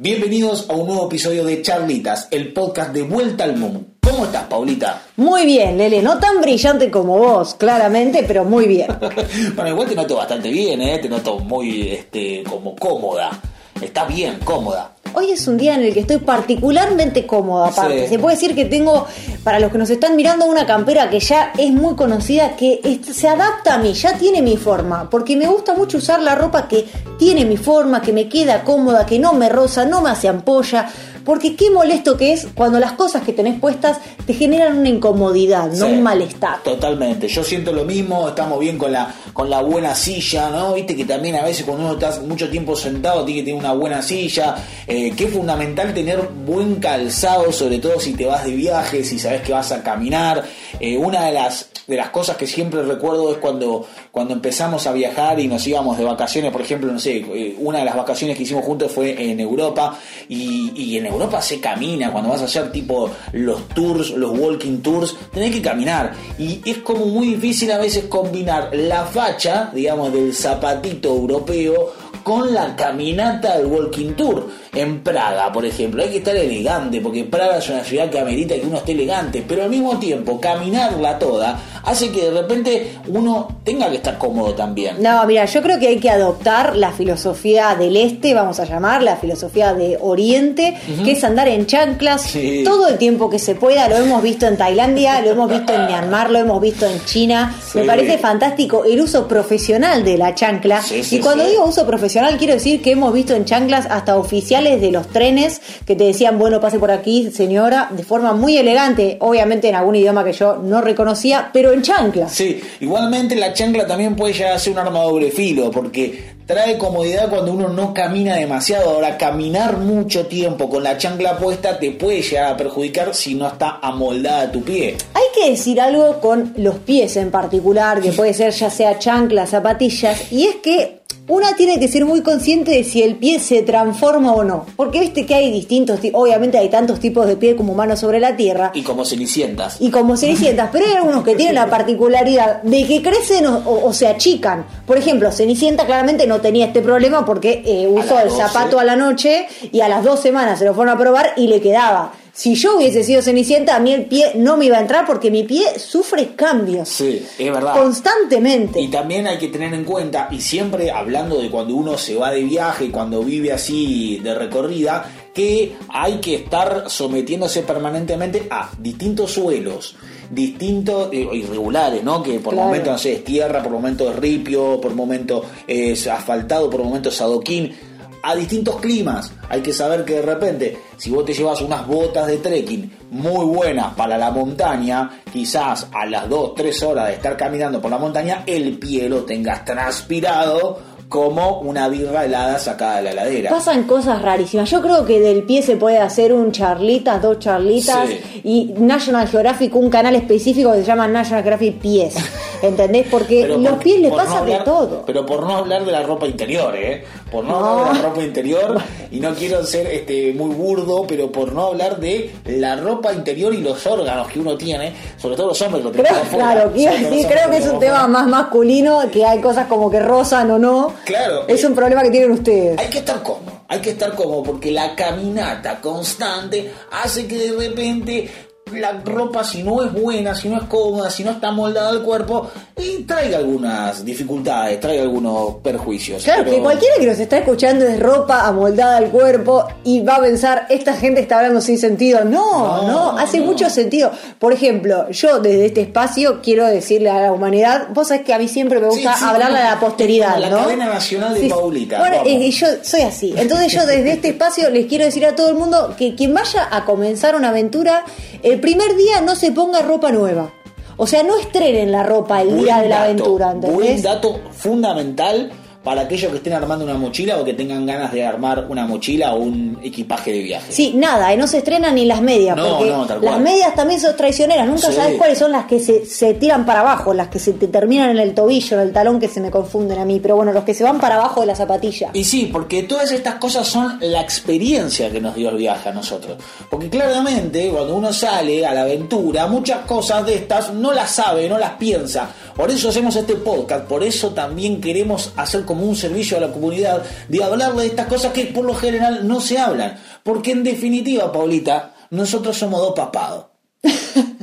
Bienvenidos a un nuevo episodio de Charlitas, el podcast de Vuelta al Mundo. ¿Cómo estás, Paulita? Muy bien, Lele, no tan brillante como vos, claramente, pero muy bien. bueno, igual te noto bastante bien, ¿eh? Te noto muy, este, como cómoda. Está bien, cómoda. Hoy es un día en el que estoy particularmente cómoda, aparte. Se puede decir que tengo, para los que nos están mirando, una campera que ya es muy conocida, que se adapta a mí, ya tiene mi forma, porque me gusta mucho usar la ropa que tiene mi forma, que me queda cómoda, que no me roza, no me hace ampolla. Porque qué molesto que es cuando las cosas que tenés puestas te generan una incomodidad, no un malestar. Totalmente, yo siento lo mismo, estamos bien con la, con la buena silla, ¿no? Viste que también a veces cuando uno está mucho tiempo sentado tiene que tener una buena silla, eh, que es fundamental tener buen calzado, sobre todo si te vas de viaje, si sabes que vas a caminar. Eh, una de las, de las cosas que siempre recuerdo es cuando, cuando empezamos a viajar y nos íbamos de vacaciones, por ejemplo, no sé, eh, una de las vacaciones que hicimos juntos fue en Europa y, en Europa se camina, cuando vas a hacer tipo los tours, los walking tours, tenés que caminar. Y es como muy difícil a veces combinar la facha, digamos, del zapatito europeo con la caminata del Walking Tour en Praga, por ejemplo. Hay que estar elegante, porque Praga es una ciudad que amerita que uno esté elegante, pero al mismo tiempo caminarla toda hace que de repente uno tenga que estar cómodo también. No, mira, yo creo que hay que adoptar la filosofía del este, vamos a llamar, la filosofía de Oriente, que es andar en chanclas todo el tiempo que se pueda. Lo hemos visto en Tailandia, lo hemos visto en Myanmar, lo hemos visto en China. Me parece fantástico el uso profesional de la chancla. y cuando digo uso profesional, quiero decir que hemos visto en chanclas hasta oficiales de los trenes que te decían, bueno, pase por aquí, señora, de forma muy elegante, obviamente en algún idioma que yo no reconocía, pero en chancla. Sí, igualmente la chancla también puede llegar a ser un arma de doble filo, porque trae comodidad cuando uno no camina demasiado. Ahora, caminar mucho tiempo con la chancla puesta te puede llegar a perjudicar si no está amoldada tu pie. Hay que decir algo con los pies en particular, que puede ser ya sea chancla, zapatillas, y es que una tiene que ser muy consciente de si el pie se transforma o no. Porque viste que hay distintos, obviamente hay tantos tipos de pie como humanos sobre la Tierra. Y como cenicientas. Y como cenicientas, pero hay algunos que tienen la particularidad de que crecen o, se achican. Por ejemplo, Cenicienta claramente no tenía este problema porque eh, usó el zapato a la noche y a las dos semanas se lo fueron a probar y le quedaba. Si yo hubiese sido Cenicienta, a mí el pie no me iba a entrar porque mi pie sufre cambios. Sí, es verdad. Constantemente. Y también hay que tener en cuenta, y siempre hablando de cuando uno se va de viaje y cuando vive así de recorrida, que hay que estar sometiéndose permanentemente a distintos suelos distintos, eh, irregulares, ¿no? Que por momentos no sé, es tierra, por momentos es ripio, por momentos es asfaltado, por momentos es adoquín a distintos climas. Hay que saber que de repente, si vos te llevas unas botas de trekking muy buenas para la montaña, quizás a las 2, 3 horas de estar caminando por la montaña, el pie lo tengas transpirado como una birra helada sacada de la heladera. Pasan cosas rarísimas. Yo creo que del pie se puede hacer un charlitas, dos charlitas y National Geographic, un canal específico que se llama National Geographic Pies. ¿Entendés? Porque los pies le pasa de todo. Pero por no hablar de la ropa interior, ¿eh? Por no, hablar de la ropa interior, y no quiero ser este muy burdo, pero por no hablar de la ropa interior y los órganos que uno tiene, sobre todo los hombres lo creo, Claro, sí, creo que es un tema más masculino, que hay cosas como que rozan o no. Claro. Es un problema que tienen ustedes. Hay que estar cómodo, hay que estar cómodo porque la caminata constante hace que de repente la ropa si no es buena, si no es cómoda, si no está moldada al cuerpo, y traiga algunas dificultades, traiga algunos perjuicios. Claro, que cualquiera que nos está escuchando es ropa amoldada al cuerpo y va a pensar, esta gente está hablando sin sentido. No, no, hace mucho sentido. Por ejemplo, yo desde este espacio quiero decirle a la humanidad, vos sabés que a mí siempre me gusta hablarle a la posteridad, la cadena nacional de Paulita. Bueno, y yo soy así. Entonces yo desde este espacio les quiero decir a todo el mundo que quien vaya a comenzar una aventura, el primer día no se ponga ropa nueva. O sea, no estrenen la ropa el día de la aventura. ¿entendés? Buen dato fundamental para aquellos que estén armando una mochila o que tengan ganas de armar una mochila o un equipaje de viaje. Sí, nada, no se estrenan ni las medias, no, porque no, tal las medias también son traicioneras, nunca sabes cuáles son las que se, se, tiran para abajo, las que se te terminan en el tobillo, en el talón, que se me confunden a mí, pero bueno, los que se van para abajo de la zapatilla. Y sí, porque todas estas cosas son la experiencia que nos dio el viaje a nosotros. Porque claramente, cuando uno sale a la aventura, muchas cosas de estas no las sabe, no las piensa. Por eso hacemos este podcast, por eso también queremos hacer como como un servicio a la comunidad de hablarle de estas cosas que por lo general no se hablan. Porque en definitiva, Paulita, nosotros somos dos papados.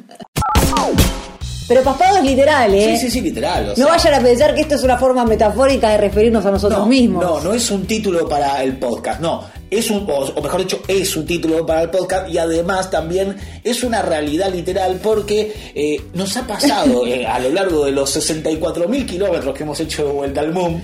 Pero paspado es literal, ¿eh? Sí, sí, sí, literal. no vayan a pensar que esto es una forma metafórica de referirnos a nosotros mismos. No, no es un título para el podcast, no. Es un, o, mejor dicho, es un título para el podcast y además también es una realidad literal porque eh, nos ha pasado eh, a lo largo de los 64.000 kilómetros que hemos hecho de vuelta al mundo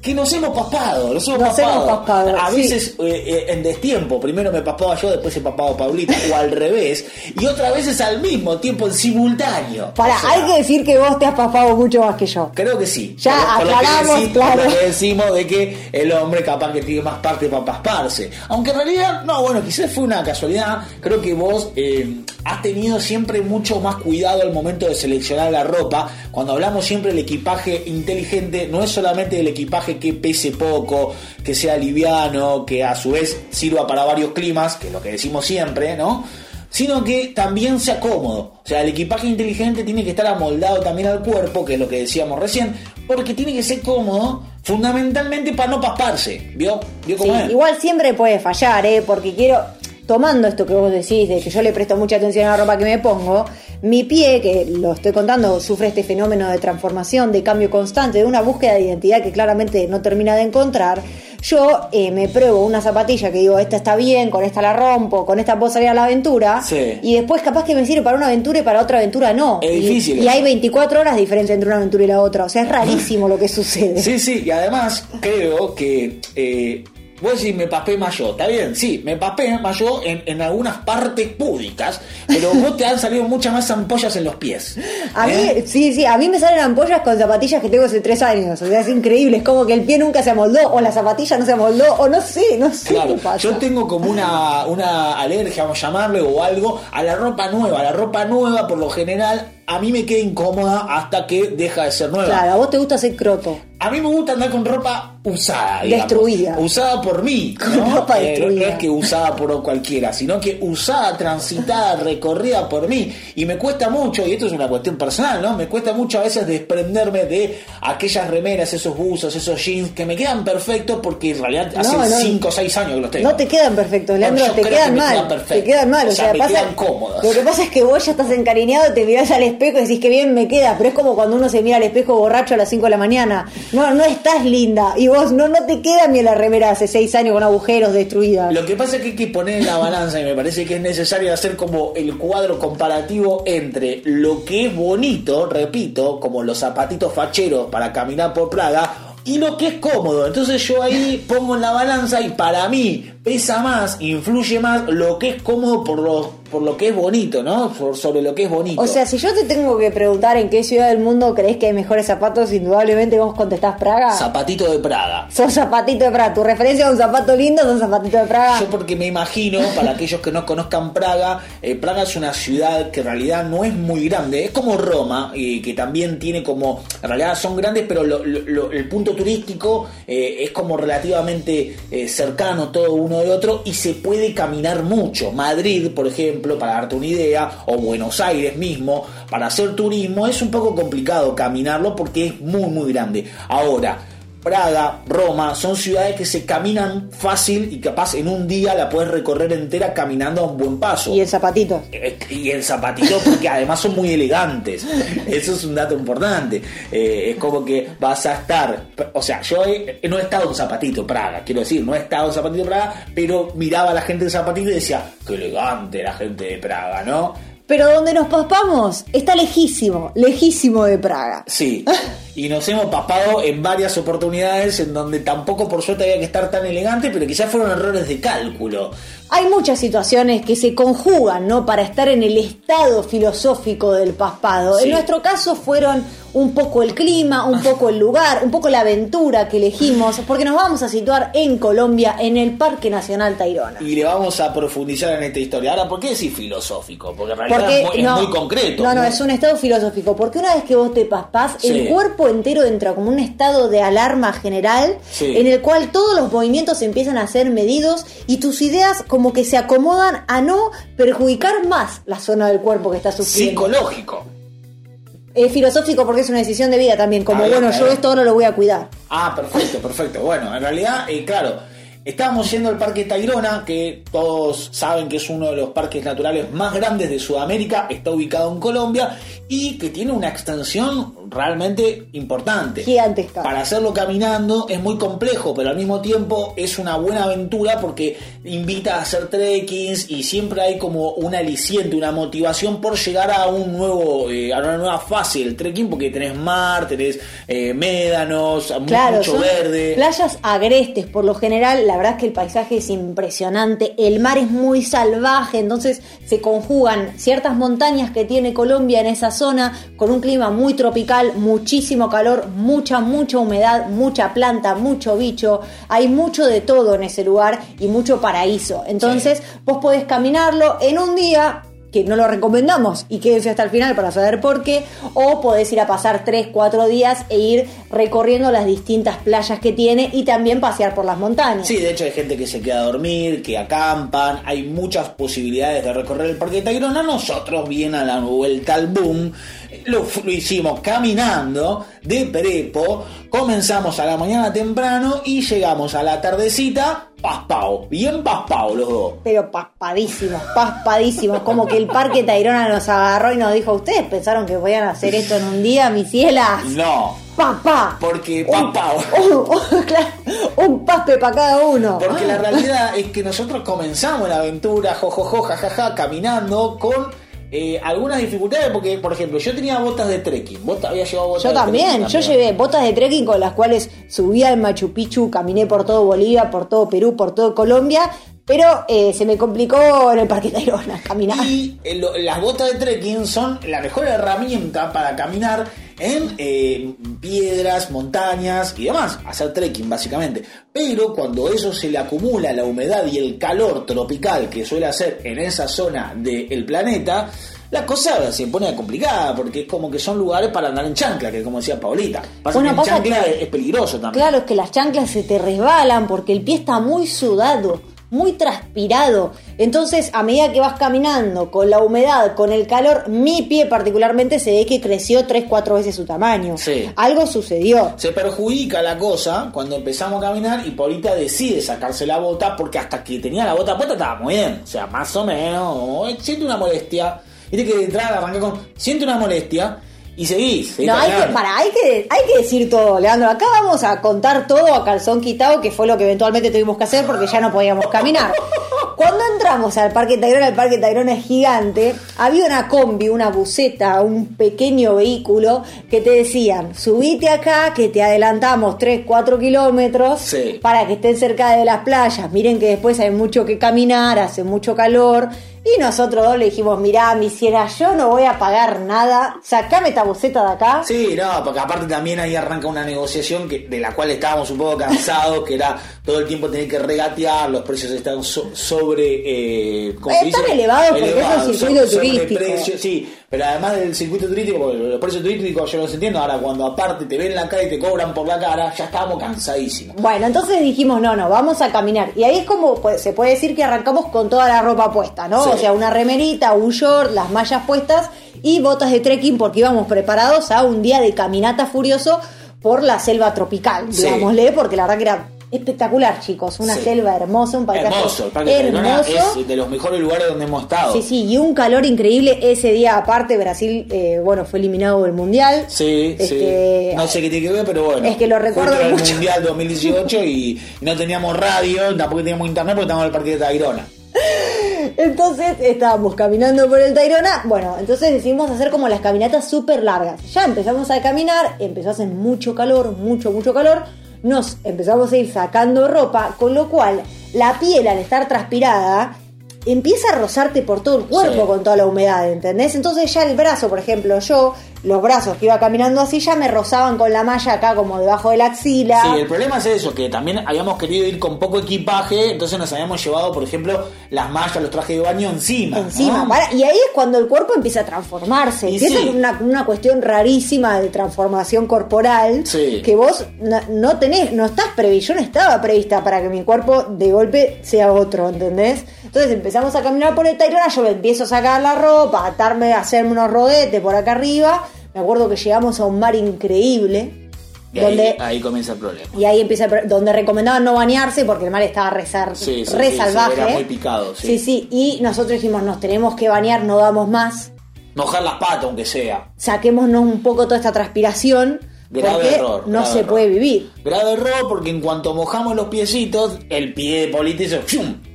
que nos hemos paspado, nos hemos, paspado. A veces eh, eh, en destiempo, primero me paspaba yo, después he papado Paulita, o al revés, y otras veces al mismo tiempo, en simultáneo. Para, hay que decir que vos te has paspado mucho más que yo. Creo que sí. Ya aclaramos, claro. Por lo que decimos de que el hombre capaz que tiene más parte para pasparse. Aunque en realidad, no, bueno, quizás fue una casualidad. Creo que vos eh, has tenido siempre mucho más cuidado al momento de seleccionar la ropa. Cuando hablamos siempre del equipaje inteligente, no es solamente el equipaje que pese poco, que sea liviano, que a su vez sirva para varios climas, que es lo que decimos siempre, ¿no? Sino que también sea cómodo. O sea, el equipaje inteligente tiene que estar amoldado también al cuerpo, que es lo que decíamos recién, porque tiene que ser cómodo fundamentalmente para no pasparse. ¿Vio? ¿Vio cómo es? Igual siempre puede fallar, ¿eh? Porque quiero tomando esto que vos decís, de que yo le presto mucha atención a la ropa que me pongo, mi pie, que lo estoy contando, sufre este fenómeno de transformación, de cambio constante, de una búsqueda de identidad que claramente no termina de encontrar. Yo eh, me pruebo una zapatilla que digo, esta está bien, con esta la rompo, con esta puedo salir a la aventura. Y después capaz que me sirve para una aventura y para otra aventura no. Es difícil. Y, hay 24 horas de diferencia entre una aventura y la otra. O sea, es rarísimo lo que sucede. Sí, sí, y además creo que... Eh, Vos decís, me papé mayo, está bien, sí, me papé mayo en, en algunas partes púdicas, pero vos te han salido muchas más ampollas en los pies. A mí, ¿eh? sí, sí, a mí me salen ampollas con zapatillas que tengo hace tres años, o sea, es increíble, es como que el pie nunca se amoldó, o la zapatilla no se amoldó, o no sé, no sé qué pasa. Yo tengo como una, una alergia, vamos a llamarle, o algo, a la ropa nueva. La ropa nueva, por lo general, a mí me queda incómoda hasta que deja de ser nueva. Claro, a vos te gusta hacer croto. A mí me gusta andar con ropa usada, Destruida. Usada por mí. ¿no? ropa destruida. No es que usada por cualquiera, sino que usada, transitada, recorrida por mí. Y me cuesta mucho, y esto es una cuestión personal, ¿no? Me cuesta mucho a veces desprenderme de aquellas remeras, esos buzos, esos jeans que me quedan perfectos porque en realidad hace 5 o 6 años que los tengo. No te quedan perfectos, Leandro, te quedan mal. te quedan mal, o, sea, me pasa, quedan cómodos. Lo que pasa es que vos ya estás encariñado, te mirás al espejo y decís que bien me queda, pero es como cuando uno se mira al espejo borracho a las 5 de la mañana. No, no estás linda. Y vos no, no te queda bien la remera hace 6 años con agujeros destruidas. Lo que pasa es que hay que poner la balanza y me parece que es necesario hacer como el cuadro comparativo entre lo que es bonito, repito, como los zapatitos facheros para caminar por Praga, y lo que es cómodo. Entonces yo ahí pongo en la balanza y para mí pesa más, influye más lo que es cómodo por lo, por lo que es bonito, ¿no? sobre lo que es bonito. O sea, si yo te tengo que preguntar en qué ciudad del mundo crees que hay mejores zapatos, indudablemente vos contestás Praga. Zapatito de Praga. Sos zapatito de Praga. Tu referencia a un zapato lindo son zapatito de Praga. Yo porque me imagino, para aquellos que no conozcan Praga, eh, Praga es una ciudad que en realidad no es muy grande. Es como Roma, y que también tiene como... En realidad son grandes, pero el punto turístico eh, es como relativamente eh, cercano todo uno de otro y se puede caminar mucho. Madrid, por ejemplo, para darte una idea, o Buenos Aires mismo, para hacer turismo es un poco complicado caminarlo porque es muy muy grande. Ahora, Praga, Roma, son ciudades que se caminan fácil y capaz en un día la puedes recorrer entera caminando a un buen paso. Y el zapatito. Eh, y el zapatito porque además son muy elegantes. Eso es un dato importante. Eh, es como que vas a estar, o sea, yo no he estado en zapatito Praga, quiero decir, no he estado en zapatito Praga, pero miraba a la gente de zapatito y decía, qué elegante la gente de Praga, ¿no? Pero donde nos paspamos está lejísimo, lejísimo de Praga. Sí. y nos hemos paspado en varias oportunidades en donde tampoco por suerte había que estar tan elegante, pero quizás fueron errores de cálculo. Hay muchas situaciones que se conjugan, ¿no? Para estar en el estado filosófico del paspado. En nuestro caso fueron un poco el clima, un poco el lugar, un poco la aventura que elegimos, porque nos vamos a situar en Colombia, en el Parque Nacional Tayrona. Y le vamos a profundizar en esta historia. Ahora, ¿por qué decir filosófico? Porque en realidad es, muy, concreto. No, no, es un estado filosófico, porque una vez que vos te paspás, el cuerpo entero entra como un estado de alarma general, en el cual todos los movimientos empiezan a ser medidos y tus ideas como que se acomodan a no perjudicar más la zona del cuerpo que está sufriendo. Psicológico. Es filosófico porque es una decisión de vida también, como bueno, yo esto ahora lo voy a cuidar. Ah, perfecto, perfecto. Bueno, en realidad, eh, claro, estábamos yendo al Parque Tayrona, que todos saben que es uno de los parques naturales más grandes de Sudamérica, está ubicado en Colombia y que tiene una extensión realmente importante. Gigantesca. Para hacerlo caminando es muy complejo, pero al mismo tiempo es una buena aventura porque invita a hacer trekkings y siempre hay como un aliciente, una motivación por llegar a un nuevo, eh, a una nueva fase del trekking porque tenés mar, tenés eh, médanos, Claro, mucho son verde. playas agrestes, por lo general, la verdad es que el paisaje es impresionante, el mar es muy salvaje, entonces se conjugan ciertas montañas que tiene Colombia en esa zona, con un clima muy tropical, muchísimo calor, mucha, mucha humedad, mucha planta, mucho bicho, hay mucho de todo en ese lugar y mucho paraíso. Entonces, vos podés caminarlo en un día, que no lo recomendamos y quédense hasta el final para saber por qué, o podés ir a pasar 3, 4 días e ir recorriendo las distintas playas que tiene y también pasear por las montañas. Sí, de hecho hay gente que se queda a dormir, que acampan, hay muchas posibilidades de recorrer el Parque de Tayrona. Nosotros, bien a la vuelta al boom, lo, lo hicimos caminando de Prepo, comenzamos a la mañana temprano y llegamos a la tardecita paspao, bien paspao los dos. Pero paspadísimos, paspadísimos, como que el Parque Tayrona nos agarró y nos dijo, ¿ustedes pensaron que podían hacer esto en un día, mis cielas? No, Papá. porque Un- paspao. un, claro, un paspe para cada uno. Porque la realidad es que nosotros comenzamos la aventura, jojojo, jajaja, caminando con eh, algunas dificultades. Porque, por ejemplo, yo tenía botas de trekking. Vos habías llevado botas Yo de también, trekking yo llevé botas de trekking con las cuales subí al Machu Picchu, caminé por todo Bolivia, por todo Perú, por todo Colombia, pero eh, se me complicó en el Parque Tayrona caminar. Y eh, lo- las botas de trekking son la mejor herramienta para caminar en eh, piedras, montañas y demás, hacer trekking básicamente. Pero cuando eso se le acumula la humedad y el calor tropical que suele hacer en esa zona del planeta, la cosa se pone complicada porque es como que son lugares para andar en chancla, que como decía Paulita. Pasa Bueno, que en pasa chancla que- es, es peligroso también. Claro, es que las chanclas se te resbalan porque el pie está muy sudado, muy transpirado. Entonces, a medida que vas caminando con la humedad, con el calor, mi pie particularmente se ve que creció 3-4 veces su tamaño. Sí. Algo sucedió. Se perjudica la cosa cuando empezamos a caminar y Paulita decide sacarse la bota porque hasta que tenía la bota puesta estaba muy bien. O sea, más o menos. Siente una molestia. Viste que de entrada arranca con. Siente una molestia y seguís. seguís No, hay que, para, hay, que, hay que decir todo, Leandro. Acá vamos a contar todo a calzón quitado, que fue lo que eventualmente tuvimos que hacer porque ya no podíamos caminar. Cuando entramos al Parque Tayrona, el Parque Tayrona es gigante, había una combi, una buseta, un pequeño vehículo que te decían, subite acá, que te adelantamos 3, 4 kilómetros Sí. para que estén cerca de las playas. Miren que después hay mucho que caminar, hace mucho calor. Y nosotros dos le dijimos, mirá, mi ciela, yo no voy a pagar nada, sacame esta buseta de acá. Sí, no, porque aparte también ahí arranca una negociación que, de la cual estábamos un poco cansados, que era todo el tiempo tener que regatear, los precios están so- sobre... Eh, ¿cómo se Están elevados porque es un circuito turístico. sobreprecio, sí, pero además del circuito turístico, los precios turísticos yo los entiendo, ahora cuando aparte te ven la cara y te cobran por la cara, ya estábamos cansadísimos. Bueno, entonces dijimos, no, no, vamos a caminar. Y ahí es como, se puede decir que arrancamos con toda la ropa puesta, ¿no? Sí. O sea, una remerita, un short, las mallas puestas y botas de trekking porque íbamos preparados a un día de caminata furioso por la selva tropical, Sí. digámosle, porque la verdad que era espectacular, chicos. Una Sí. selva hermosa, un paisaje Hermoso, el Parque hermoso. es de los mejores lugares donde hemos estado. Sí, sí, y un calor increíble ese día. Aparte, Brasil, eh, bueno, fue eliminado del mundial. Sí, Este, sí. No sé qué tiene que ver, pero bueno. Es que lo recuerdo Fue el mucho. Mundial 2018 y no teníamos radio, tampoco teníamos internet porque estábamos en el Parque de Tayrona. Entonces estábamos caminando por el Tayrona. Bueno, entonces decidimos hacer como las caminatas súper largas. Ya empezamos a caminar, empezó a hacer mucho calor, mucho, mucho calor. Nos empezamos a ir sacando ropa, con lo cual la piel al estar transpirada empieza a rozarte por todo el cuerpo Sí. con toda la humedad, ¿entendés? Entonces ya el brazo, por ejemplo, yo, los brazos que iba caminando así ya me rozaban con la malla acá como debajo de la axila. Sí, el problema es eso, que también habíamos querido ir con poco equipaje, entonces nos habíamos llevado, por ejemplo, las mallas, los trajes de baño encima. encima. ¿no? y ahí es cuando el cuerpo empieza a transformarse. Y Empieza sí. una, una cuestión rarísima de transformación corporal Sí. que vos no, no tenés, no estás previsto. Yo no estaba prevista para que mi cuerpo de golpe sea otro, ¿entendés? Entonces empezamos a caminar por el Tayrona, yo me empiezo a sacar la ropa, a atarme, a hacerme unos rodetes por acá arriba. Me acuerdo que llegamos a un mar increíble. Y donde, ahí, comienza el problema. Y ahí empieza el, donde recomendaban no bañarse porque el mar estaba re, sí, re salvaje. era muy picado. Sí. sí, Y nosotros dijimos, nos tenemos que bañar, no damos más. Mojar las patas, aunque sea. Saquémonos un poco toda esta transpiración. Grave porque error. No se puede vivir. Grave error porque en cuanto mojamos los piecitos, el pie de Polita hizo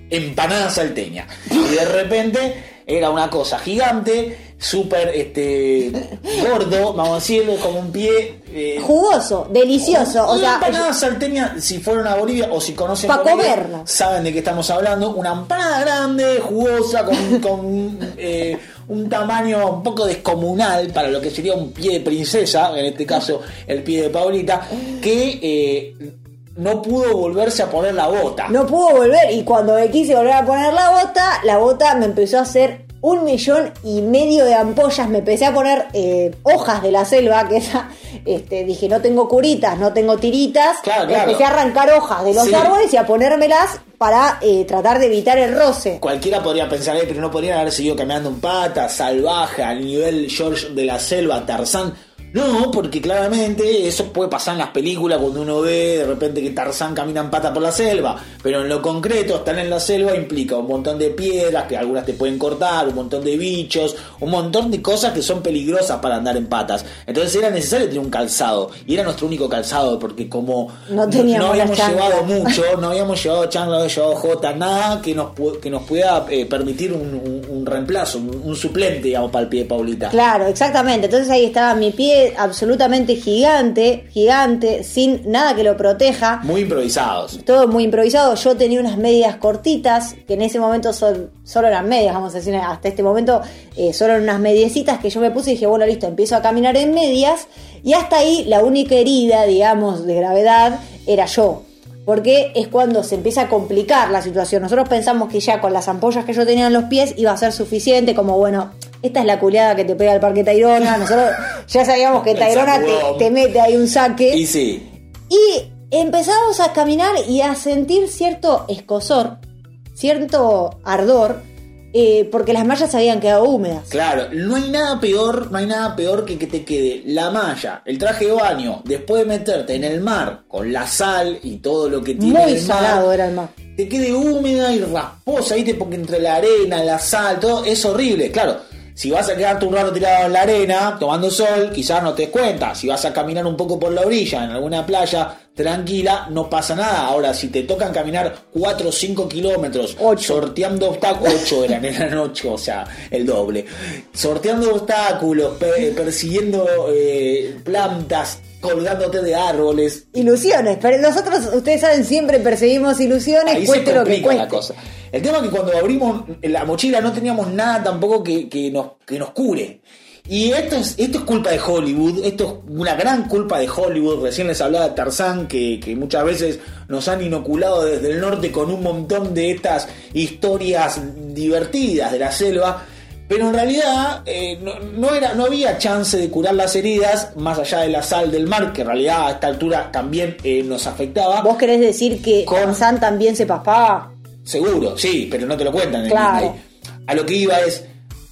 empanada salteña. Y de repente era una cosa gigante, súper este, gordo, vamos a decirlo, como un pie. Eh, Jugoso, delicioso. o sea, empanada salteña, si fueron a Bolivia o si conocen Bolivia, saben de qué estamos hablando. Una empanada grande, jugosa, con, con eh, un tamaño un poco descomunal para lo que sería un pie de princesa, en este caso el pie de Paulita, que eh, no pudo volverse a poner la bota. No pudo volver y cuando me quise volver a poner la bota, la bota me empezó a hacer un millón y medio de ampollas, me empecé a poner eh, hojas de la selva, que esa, este, dije, no tengo curitas, no tengo tiritas, empecé a arrancar hojas de los árboles y a ponérmelas para eh, tratar de evitar el roce. Cualquiera podría pensar, eh, pero no podrían haber seguido caminando en pata, salvaje, al nivel George de la selva, Tarzán. No, porque claramente eso puede pasar en las películas cuando uno ve de repente que Tarzán camina en pata por la selva, pero en lo concreto estar en la selva implica un montón de piedras que algunas te pueden cortar, un montón de bichos, un montón de cosas que son peligrosas para andar en patas. Entonces era necesario tener un calzado y era nuestro único calzado porque como no, habíamos llevado mucho, no habíamos llevado chancla, no habíamos llevado jota, nada que nos, que nos pueda eh, permitir un, reemplazo, un, un suplente, digamos, para el pie de Paulita. Claro, exactamente. Entonces ahí estaba mi pie absolutamente gigante, gigante, sin nada que lo proteja. Muy improvisados. Todo muy improvisado. Yo tenía unas medias cortitas, que en ese momento son, solo eran medias, vamos a decir, hasta este momento eh, solo eran unas mediecitas que yo me puse y dije, bueno, listo, empiezo a caminar en medias. Y hasta ahí la única herida, digamos, de gravedad era yo porque es cuando se empieza a complicar la situación. Nosotros pensamos que ya con las ampollas que yo tenía en los pies iba a ser suficiente, como bueno, esta es la culeada que te pega el parque Tairona. Nosotros ya sabíamos que Tairona te, mete ahí un saque. Y sí. Y empezamos a caminar y a sentir cierto escosor, cierto ardor eh, porque las mallas se habían quedado húmedas. Claro, no hay nada peor, no hay nada peor que que te quede la malla, el traje de baño, después de meterte en el mar con la sal y todo lo que tiene Muy el salado era el mar. Te quede húmeda y rasposa, ¿viste? Porque entre la arena, la sal, todo es horrible. Claro, si vas a quedarte un rato tirado en la arena, tomando sol, quizás no te des cuenta. Si vas a caminar un poco por la orilla, en alguna playa, tranquila, no pasa nada. Ahora, si te tocan caminar 4 o 5 kilómetros, sorteando obstáculos, 8 eran, eran 8, o sea, el doble. Sorteando obstáculos, persiguiendo eh, plantas, colgándote de árboles. Ilusiones, pero nosotros, ustedes saben, siempre perseguimos ilusiones, cueste lo que cueste. La cosa. El tema es que cuando abrimos la mochila no teníamos nada tampoco que, nos, que nos cure. Y esto es, esto es culpa de Hollywood, esto es una gran culpa de Hollywood. Recién les hablaba de Tarzán, que, muchas veces nos han inoculado desde el norte con un montón de estas historias divertidas de la selva. Pero en realidad eh, no, era, no había chance de curar las heridas más allá de la sal del mar, que en realidad a esta altura también eh, nos afectaba. ¿Vos querés decir que Tarzán también se paspaba? Seguro, sí, pero no te lo cuentan. Claro. A lo que iba es,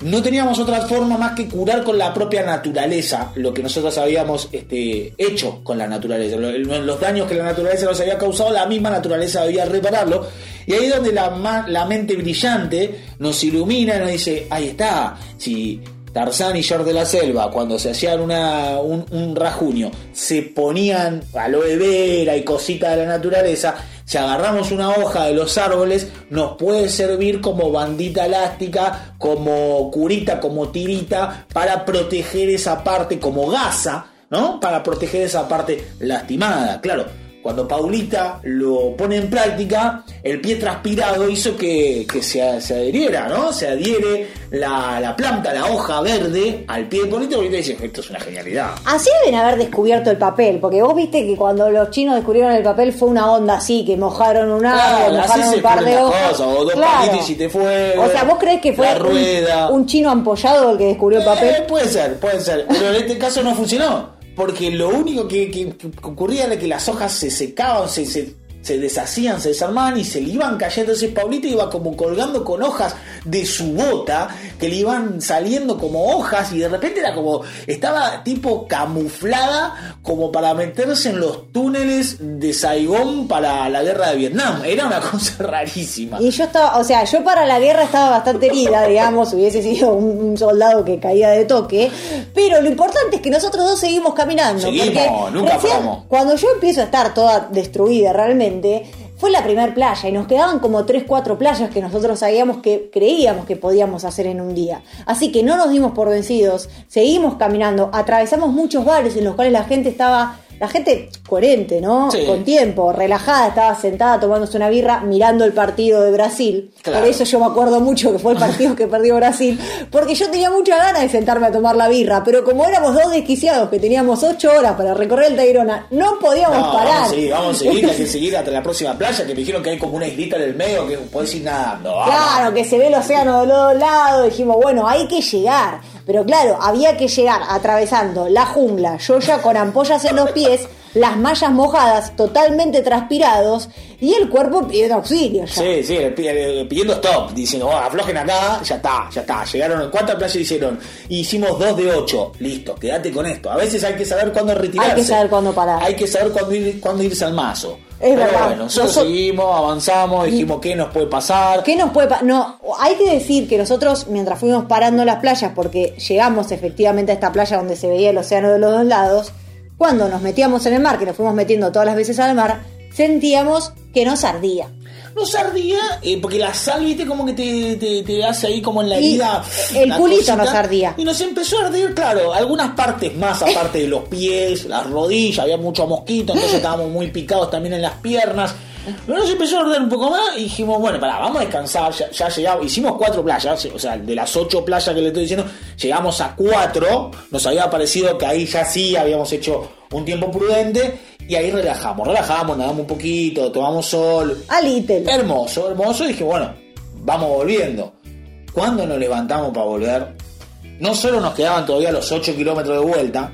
no teníamos otra forma más que curar con la propia naturaleza lo que nosotros habíamos este, hecho con la naturaleza. Los daños que la naturaleza nos había causado, la misma naturaleza debía repararlo. Y ahí es donde la, la mente brillante nos ilumina y nos dice, ahí está, si Tarzán y George de la Selva, cuando se hacían una, un, un rajunio, se ponían aloe vera y cositas de la naturaleza, si agarramos una hoja de los árboles, nos puede servir como bandita elástica, como curita, como tirita, para proteger esa parte, como gasa, ¿no? Para proteger esa parte lastimada, claro cuando Paulita lo pone en práctica, el pie transpirado hizo que, se, adheriera, ¿no? Se adhiere la, planta, la hoja verde al pie de Paulita, y dice, esto es una genialidad. Así deben haber descubierto el papel, porque vos viste que cuando los chinos descubrieron el papel fue una onda así, que mojaron un árbol, mojaron un par de hojas. o dos claro. y te fue. O sea, vos crees que fue un, chino ampollado el que descubrió el papel. Eh, puede ser, puede ser. Pero en este caso no funcionó porque lo único que, ocurría era que las hojas se secaban, se, deshacían, se desarmaban y se le iban cayendo. Entonces Paulita iba como colgando con hojas de su bota, que le iban saliendo como hojas y de repente era como, estaba tipo camuflada como para meterse en los túneles de Saigón para la guerra de Vietnam. Era una cosa rarísima. Y yo estaba, o sea, yo para la guerra estaba bastante herida, digamos, hubiese sido un, soldado que caía de toque, pero lo importante es que nosotros dos seguimos caminando. Seguimos, nunca paramos. Cuando yo empiezo a estar toda destruida realmente, fue la primera playa y nos quedaban como 3, 4 playas que nosotros sabíamos que creíamos que podíamos hacer en un día. Así que no nos dimos por vencidos, seguimos caminando, atravesamos muchos bares en los cuales la gente estaba la gente coherente, ¿no? Con tiempo, relajada, estaba sentada tomándose una birra mirando el partido de Brasil. Por eso yo me acuerdo mucho que fue el partido que perdió Brasil, porque yo tenía mucha ganas de sentarme a tomar la birra, pero como éramos dos desquiciados que teníamos ocho horas para recorrer el Tayrona, no podíamos parar. Vamos a seguir, vamos a seguir, hay que seguir hasta la próxima playa, que me dijeron que hay como una islita en el medio que puedes ir nadando. Claro, que se ve el océano de los dos lados, dijimos, bueno, hay que llegar. Pero claro, había que llegar atravesando la jungla, yo ya con ampollas en los pies, las mallas mojadas, totalmente transpirados, y el cuerpo pidiendo auxilio. Ya. Sí, sí, pidiendo stop, diciendo, oh, aflojen acá, ya está, ya está. Llegaron, ¿cuántas playas hicieron? Hicimos dos de ocho, listo, quédate con esto. A veces hay que saber cuándo retirarse. Hay que saber cuándo parar. Hay que saber cuándo, ir, cuándo irse al mazo. Es verdad. Bueno, nosotros seguimos, avanzamos, dijimos qué nos puede pasar. ¿Qué nos puede pasar? No, hay que decir que nosotros, mientras fuimos parando las playas, porque llegamos efectivamente a esta playa donde se veía el océano de los dos lados, cuando nos metíamos en el mar, que nos fuimos metiendo todas las veces al mar, sentíamos que nos ardía. Nos ardía, eh, porque la sal, viste, como que te, te, hace ahí como en la herida. El culito nos ardía. Y nos empezó a arder, claro, algunas partes más, aparte de los pies, las rodillas, había mucho mosquito, entonces estábamos muy picados también en las piernas. Pero nos empezó a arder un poco más y dijimos, bueno, pará, vamos a descansar, ya, ya llegamos, hicimos cuatro playas, o sea, de las ocho playas que le estoy diciendo, llegamos a cuatro, nos había parecido que ahí ya sí habíamos hecho un tiempo prudente y ahí relajamos, relajamos, nadamos un poquito, tomamos sol. A little. Hermoso, hermoso. Y dije, bueno, vamos volviendo. Cuando nos levantamos para volver, no solo nos quedaban todavía los 8 kilómetros de vuelta,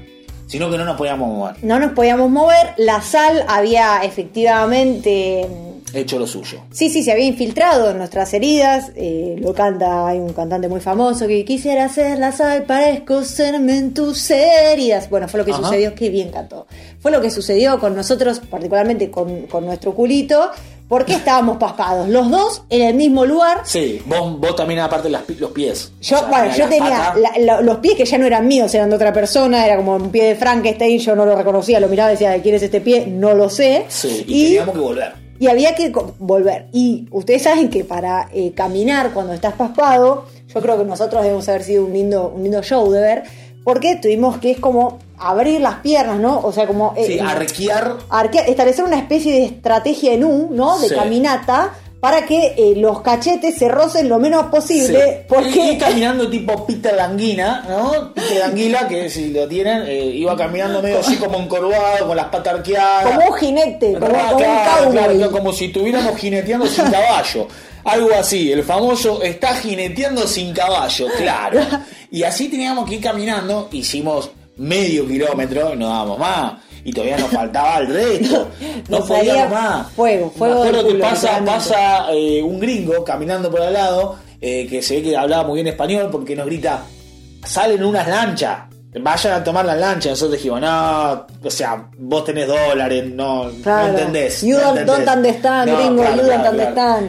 sino que no nos podíamos mover. No nos podíamos mover. La sal había efectivamente hecho lo suyo. Sí, sí, se había infiltrado en nuestras heridas. Eh, lo canta, hay un cantante muy famoso que quisiera hacer la sal para escocerme en tus heridas. Bueno, fue lo que sucedió, qué bien cantó. Fue lo que sucedió con nosotros, particularmente con, con nuestro culito, porque estábamos paspados, los dos en el mismo lugar. Sí, vos, vos también aparte los pies. Yo, bueno, yo tenía los pies que ya no eran míos, eran de otra persona, era como un pie de Frankenstein, yo no lo reconocía, lo miraba y decía, ¿de quién es este pie? No lo sé. Sí, y, teníamos que volver y había que volver. Y ustedes saben que para eh, caminar cuando estás paspado, yo creo que nosotros debemos haber sido un lindo, un lindo show de ver, porque tuvimos que es como abrir las piernas, ¿no? O sea, como... Eh, sí, arquear. Establecer una especie de estrategia en un, ¿no? De caminata para que eh, los cachetes se rocen lo menos posible. Porque... Y, caminando tipo Peter Languina, ¿no? Peter Languila, que si lo tienen, eh, iba caminando medio así como encorvado, con las patas arqueadas. Como un jinete, como, un claro, como si estuviéramos jineteando sin caballo. Algo así, el famoso está jineteando sin caballo, claro. Y así teníamos que ir caminando, hicimos medio kilómetro y no dábamos más y todavía nos faltaba el resto. No podíamos más. Fuego, fuego. Me que pasa, pasa eh, un gringo caminando por al lado, eh, que se ve que hablaba muy bien español, porque nos grita, salen unas lanchas vayan a tomar la lancha. Nosotros dijimos, no, o sea, vos tenés dólares, no, no entendés. You no don't, gringo, you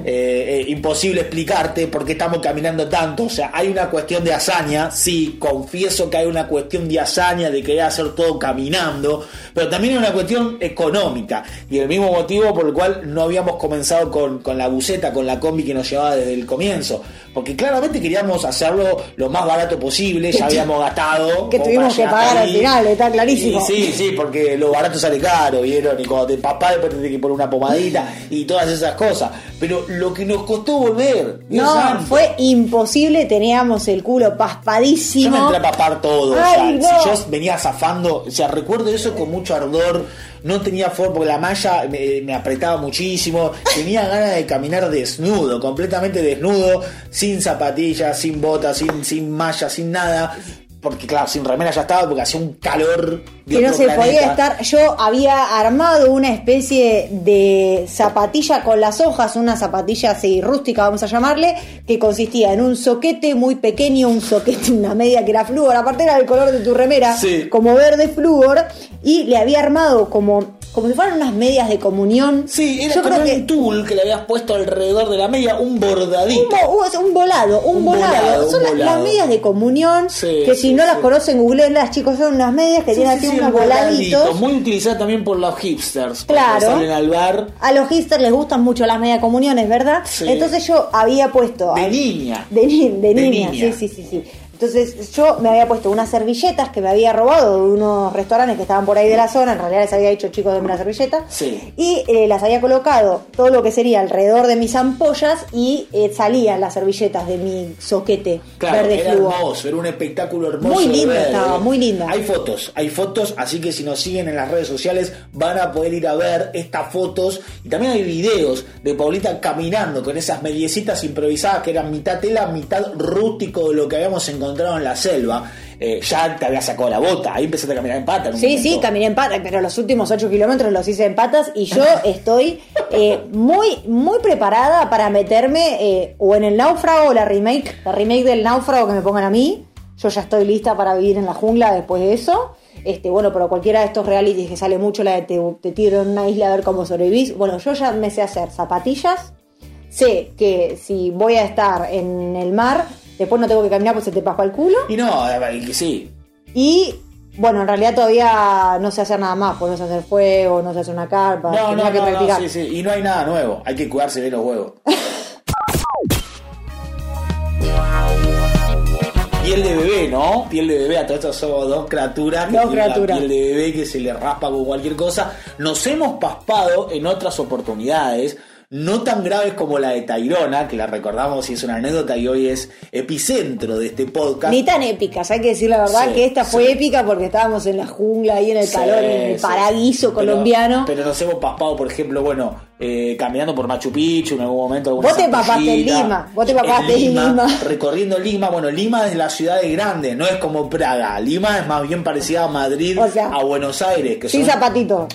eh, imposible explicarte por qué estamos caminando tanto. O sea, hay una cuestión de hazaña, sí, confieso que hay una cuestión de hazaña, de querer hacer todo caminando, pero también hay una cuestión económica. Y el mismo motivo por el cual no habíamos comenzado con, con la buceta, con la combi que nos llevaba desde el comienzo. Porque claramente queríamos hacerlo lo más barato posible, ya habíamos gastado tuvimos que pagar al final, está clarísimo. sí, sí, porque lo barato sale caro, ¿vieron? Y cuando te papá después te que poner una pomadita y todas esas cosas. Pero lo que nos costó volver. no, fue imposible, teníamos el culo paspadísimo. Yo me entré a papar todo. o sea, si yo venía zafando, o sea, recuerdo eso con mucho ardor no tenía forma, porque la malla me, apretaba muchísimo, tenía ganas de caminar desnudo, completamente desnudo, sin zapatillas, sin botas, sin, sin malla, sin nada. Porque claro, sin remera ya estaba porque hacía un calor de que no se podía estar. Yo había armado una especie de zapatilla con las hojas, una zapatilla así rústica, vamos a llamarle, que consistía en un soquete muy pequeño, un soquete, una media que era flúor, aparte era del color de tu remera, como verde flúor, y le había armado como como si fueran unas medias de comunión. Sí, era como un tul que le habías puesto alrededor de la media, un bordadito. Un, un volado, un, volado. Son las medias de comunión, que si no las conocen, googleenlas, chicos, son unas medias que tienen así unos voladitos. Muy utilizadas también por los hipsters. Claro. Salen al bar. A los hipsters les gustan mucho las medias de comuniones, ¿verdad? Entonces yo había puesto... De niña. De, de, niña, sí, sí, sí. sí. Entonces yo me había puesto unas servilletas que me había robado de unos restaurantes que estaban por ahí de la zona, en realidad les había dicho chicos de una servilleta, y eh, las había colocado todo lo que sería alrededor de mis ampollas y eh, salían las servilletas de mi soquete claro, verde era hermoso, era un espectáculo hermoso. Muy lindo estaba, muy linda. Hay fotos, hay fotos, así que si nos siguen en las redes sociales van a poder ir a ver estas fotos y también hay videos de Paulita caminando con esas mediecitas improvisadas que eran mitad tela, mitad rústico de lo que habíamos encontrado encontrado en la selva, eh, ya te había sacado la bota, ahí empezaste a caminar en patas. Sí, sí, caminé en patas, pero los últimos 8 kilómetros los hice en patas y yo estoy eh, muy, muy preparada para meterme eh, o en el náufrago o la remake, la remake del náufrago que me pongan a mí. Yo ya estoy lista para vivir en la jungla después de eso. Este, bueno, pero cualquiera de estos realities que sale mucho la de te, te tiro en una isla a ver cómo sobrevivís. Bueno, yo ya me sé hacer zapatillas. Sé que si voy a estar en el mar, Después no tengo que caminar porque se te pasó el culo. Y no, que sí. Y bueno, en realidad todavía no sé hacer nada más, pues no sé hacer fuego, no sé hacer una carpa, no, no, que no, practicar. sí, sí. Y no hay nada nuevo, hay que cuidarse de los huevos. piel de bebé, ¿no? Piel de bebé, a todos estos somos dos criaturas dos criaturas. piel de bebé que se le raspa con cualquier cosa. Nos hemos paspado en otras oportunidades no tan graves como la de Tairona, que la recordamos y es una anécdota y hoy es epicentro de este podcast. Ni tan épicas, hay que decir la verdad que esta fue épica porque estábamos en la jungla, ahí en el calor, en el paraíso colombiano. Pero nos hemos paspado, por ejemplo, bueno, eh, caminando por Machu Picchu en algún momento. Vos te papaste en Lima, vos te papaste en Lima, Recorriendo Lima, bueno, Lima es la ciudad de grande, no es como Praga. Lima es más bien parecida a Madrid, a Buenos Aires. Que sin zapatito.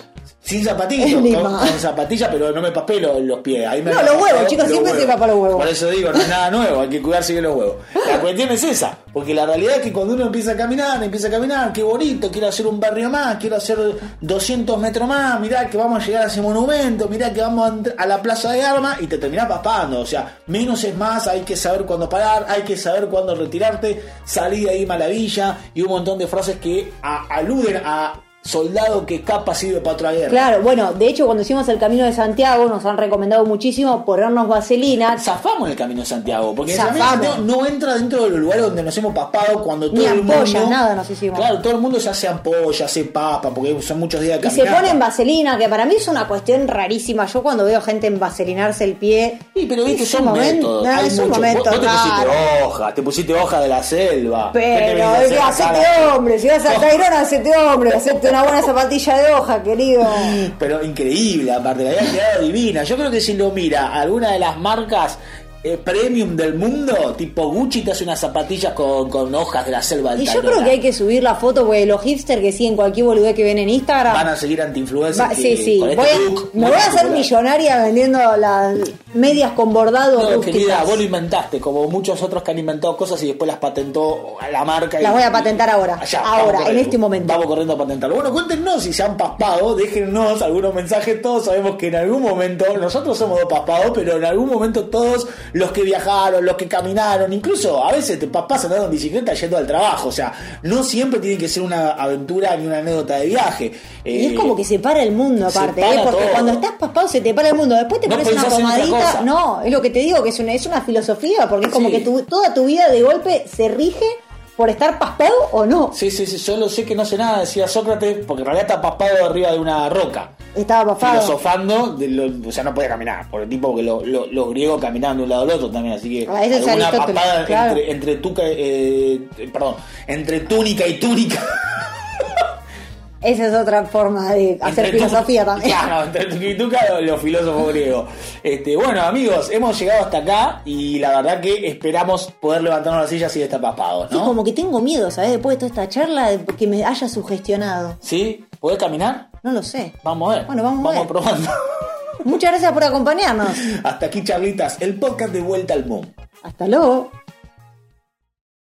Sin zapatillas, con, zapatillas, pero no me papelo los pies. Ahí me no, los huevos, chicos, siempre se papan los huevos. Por eso digo, no es nada nuevo, hay que cuidarse bien los huevos. La cuestión es esa, porque la realidad es que cuando uno empieza a caminar, empieza a caminar, qué bonito, quiero hacer un barrio más, quiero hacer 200 metros más, mirá que vamos a llegar a ese monumento, mirá que vamos a la plaza de armas y te terminás papando. O sea, menos es más, hay que saber cuándo parar, hay que saber cuándo retirarte, salir de ahí maravilla y un montón de frases que aluden a soldado que escapa sirve para otra guerra. Claro, bueno, de hecho cuando hicimos el Camino de Santiago nos han recomendado muchísimo ponernos vaselina. Zafamos el Camino de Santiago, porque el Camino de Santiago no entra dentro de los lugares donde nos hemos paspado cuando todo el mundo... nada nos hicimos. Claro, todo el mundo se hace ampolla, hace papa, porque son muchos días de Y se ponen vaselina, que para mí es una cuestión rarísima. Yo cuando veo gente en vaselinarse el pie... Sí, pero viste, son métodos. No, es un momento, vos, te pusiste hoja, te pusiste hoja de la selva. Pero, hacete hombre, si vas a Tairona, hacete hombre, hacete una buena zapatilla de hoja, querido. Pero increíble, aparte, la había quedado divina. Yo creo que si lo mira alguna de las marcas eh, premium del mundo, tipo Gucci te hace unas zapatillas con, con hojas de la selva del Y yo creo que hay que subir la foto porque los hipsters que siguen cualquier boludez que ven en Instagram van a seguir anti-influencers. sí, sí. Este me voy a hacer millonaria vendiendo las medias con bordado. No, querida, vos lo inventaste, como muchos otros que han inventado cosas y después las patentó a la marca. Las voy a patentar ahora. ahora, en este momento. Vamos corriendo a patentarlo. Bueno, cuéntenos si se han paspado, déjennos algunos mensajes. Todos sabemos que en algún momento, nosotros somos dos paspados, pero en algún momento todos los que viajaron, los que caminaron, incluso a veces te papás andando en bicicleta yendo al trabajo, o sea, no siempre tiene que ser una aventura ni una anécdota de viaje. y es como que se para el mundo aparte, ¿eh? porque cuando estás paspado se te para el mundo, después te pones una pomadita, no, es lo que te digo, que es una, es una filosofía, porque es como que toda tu vida de golpe se rige por estar paspado o no. Sí, sí, sí, yo lo sé que no sé nada, decía Sócrates, porque en realidad está paspado arriba de una roca. Estaba paspado. Filosofando, o sea, no podía caminar, por el tipo porque los griegos caminaban de un lado al otro también, así que ah, alguna papada entre, entre, tu, eh, perdón, entre túnica y túnica. Esa es otra forma de hacer filosofía también. Claro, entre Tukituka los filósofos griegos. Este, bueno, amigos, hemos llegado hasta acá y la verdad que esperamos poder levantarnos la silla así de tapados, ¿no? Sí, como que tengo miedo, ¿sabes? Después de toda esta charla, que me haya sugestionado. ¿Sí? ¿Podés caminar? No lo sé. Vamos a ver. Bueno, vamos, vamos probando. Muchas gracias por acompañarnos. Hasta aquí, Charlitas, el podcast de Vuelta al Mundo. Hasta luego.